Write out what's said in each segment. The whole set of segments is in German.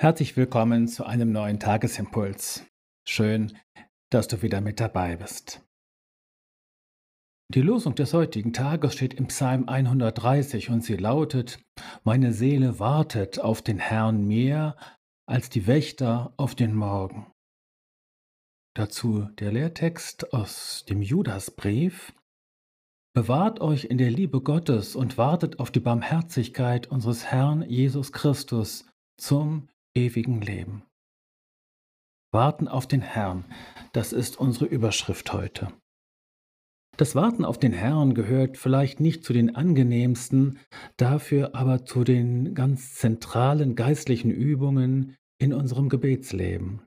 Herzlich willkommen zu einem neuen Tagesimpuls. Schön, dass du wieder mit dabei bist. Die Losung des heutigen Tages steht im Psalm 130 und sie lautet, Meine Seele wartet auf den Herrn mehr als die Wächter auf den Morgen. Dazu der Lehrtext aus dem Judasbrief. Bewahrt euch in der Liebe Gottes und wartet auf die Barmherzigkeit unseres Herrn Jesus Christus zum ewigen Leben. Warten auf den Herrn, das ist unsere Überschrift heute. Das Warten auf den Herrn gehört vielleicht nicht zu den angenehmsten, dafür aber zu den ganz zentralen geistlichen Übungen in unserem Gebetsleben.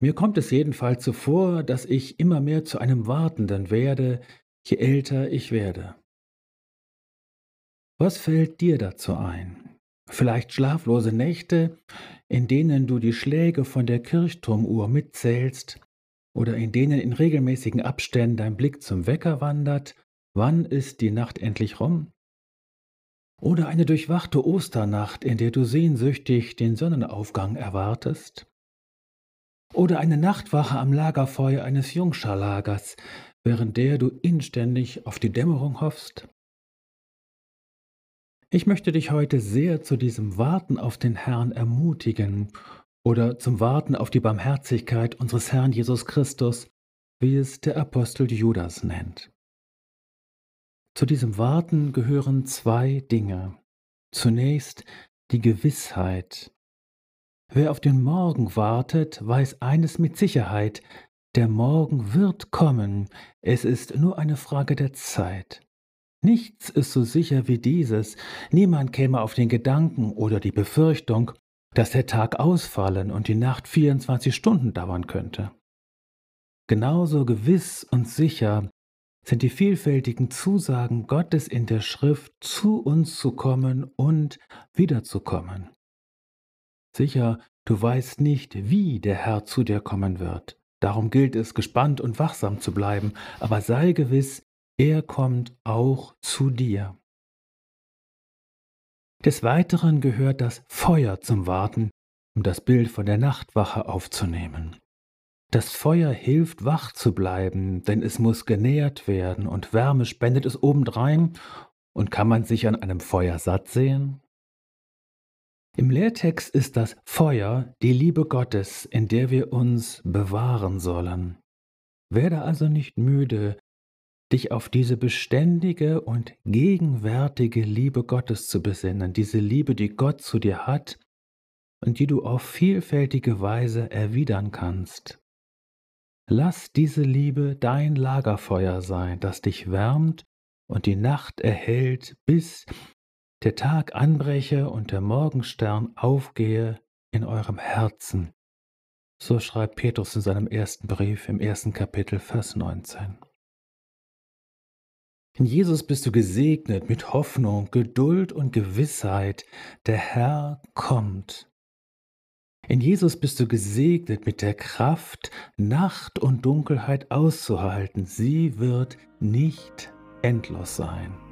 Mir kommt es jedenfalls so vor, dass ich immer mehr zu einem Wartenden werde, je älter ich werde. Was fällt dir dazu ein? Vielleicht schlaflose Nächte, in denen du die Schläge von der Kirchturmuhr mitzählst oder in denen in regelmäßigen Abständen dein Blick zum Wecker wandert, wann ist die Nacht endlich rum? Oder eine durchwachte Osternacht, in der du sehnsüchtig den Sonnenaufgang erwartest? Oder eine Nachtwache am Lagerfeuer eines Jungscharlagers, während der du inständig auf die Dämmerung hoffst? Ich möchte dich heute sehr zu diesem Warten auf den Herrn ermutigen oder zum Warten auf die Barmherzigkeit unseres Herrn Jesus Christus, wie es der Apostel Judas nennt. Zu diesem Warten gehören zwei Dinge. Zunächst die Gewissheit. Wer auf den Morgen wartet, weiß eines mit Sicherheit, der Morgen wird kommen, es ist nur eine Frage der Zeit. Nichts ist so sicher wie dieses. Niemand käme auf den Gedanken oder die Befürchtung, dass der Tag ausfallen und die Nacht 24 Stunden dauern könnte. Genauso gewiss und sicher sind die vielfältigen Zusagen Gottes in der Schrift, zu uns zu kommen und wiederzukommen. Sicher, du weißt nicht, wie der Herr zu dir kommen wird. Darum gilt es, gespannt und wachsam zu bleiben, aber sei gewiss, er kommt auch zu dir. Des Weiteren gehört das Feuer zum Warten, um das Bild von der Nachtwache aufzunehmen. Das Feuer hilft, wach zu bleiben, denn es muss genährt werden und Wärme spendet es obendrein. Und kann man sich an einem Feuer satt sehen? Im Lehrtext ist das Feuer die Liebe Gottes, in der wir uns bewahren sollen. Werde also nicht müde, dich auf diese beständige und gegenwärtige Liebe Gottes zu besinnen, diese Liebe, die Gott zu dir hat und die du auf vielfältige Weise erwidern kannst. Lass diese Liebe dein Lagerfeuer sein, das dich wärmt und die Nacht erhält, bis der Tag anbreche und der Morgenstern aufgehe in eurem Herzen. So schreibt Petrus in seinem ersten Brief im ersten Kapitel, Vers 19. In Jesus bist du gesegnet mit Hoffnung, Geduld und Gewissheit. Der Herr kommt. In Jesus bist du gesegnet mit der Kraft, Nacht und Dunkelheit auszuhalten. Sie wird nicht endlos sein.